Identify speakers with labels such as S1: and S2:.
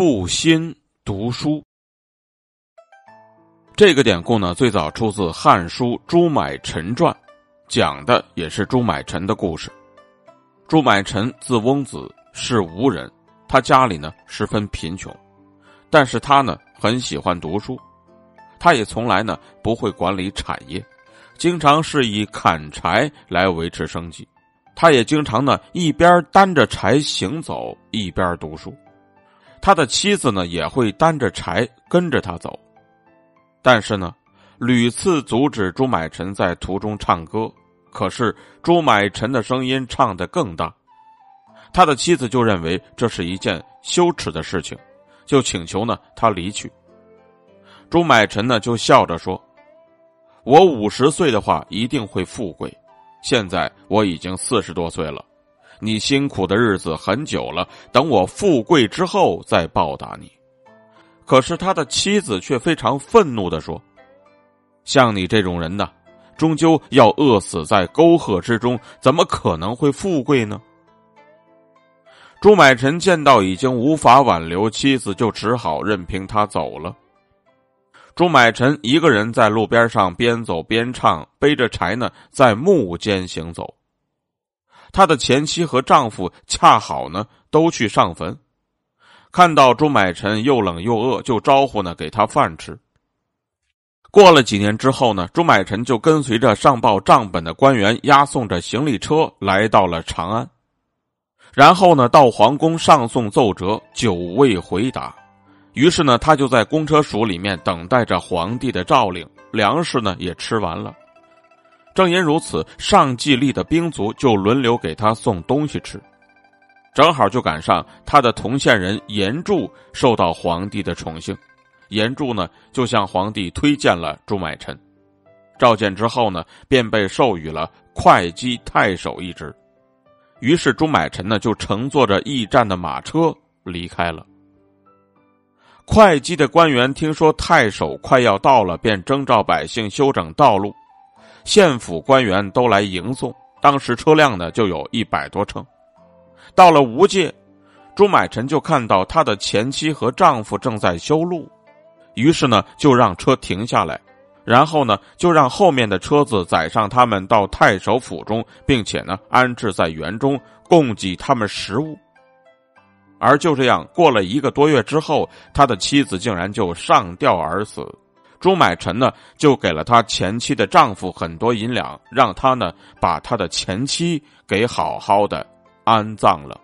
S1: 负心读书。这个典故呢，最早出自《汉书·朱买臣传》，讲的也是朱买臣的故事。朱买臣字翁子，是吴人，他家里呢十分贫穷，但是他呢很喜欢读书，他也从来呢不会管理产业，经常是以砍柴来维持生计。他也经常呢一边担着柴行走，一边读书。他的妻子呢也会担着柴跟着他走。但是呢，屡次阻止朱买臣在途中唱歌，可是朱买臣的声音唱得更大，他的妻子就认为这是一件羞耻的事情，就请求呢他离去。朱买臣呢就笑着说：“我五十岁的话一定会富贵，现在我已经四十多岁了，你辛苦的日子很久了，等我富贵之后再报答你。”可是他的妻子却非常愤怒的说：“像你这种人呢，终究要饿死在沟壑之中，怎么可能会富贵呢？”朱买臣见到已经无法挽留妻子，就只好任凭他走了。朱买臣一个人在路边上边走边唱，背着柴呢，在木间行走。他的前妻和丈夫恰好呢，都去上坟。看到朱买臣又冷又饿，就招呼呢给他饭吃。过了几年之后呢，朱买臣就跟随着上报账本的官员，押送着行李车来到了长安，然后呢到皇宫上送奏折，久未回答。于是呢，他就在公车署里面等待着皇帝的诏令。粮食呢也吃完了，正因如此，上季历的兵卒就轮流给他送东西吃。正好就赶上他的同县人严柱受到皇帝的宠幸，严柱呢就向皇帝推荐了朱买臣，召见之后呢，便被授予了会稽太守一职。于是朱买臣呢就乘坐着驿站的马车离开了。会稽的官员听说太守快要到了，便征召百姓修整道路，县府官员都来迎送，当时车辆呢就有一百多乘。到了吴界，朱买臣就看到他的前妻和丈夫正在修路，于是呢就让车停下来，然后呢就让后面的车子载上他们到太守府中，并且呢安置在园中，供给他们食物。而就这样过了一个多月之后，他的妻子竟然就上吊而死，朱买臣呢就给了他前妻的丈夫很多银两，让他呢把他的前妻给好好的。安葬了。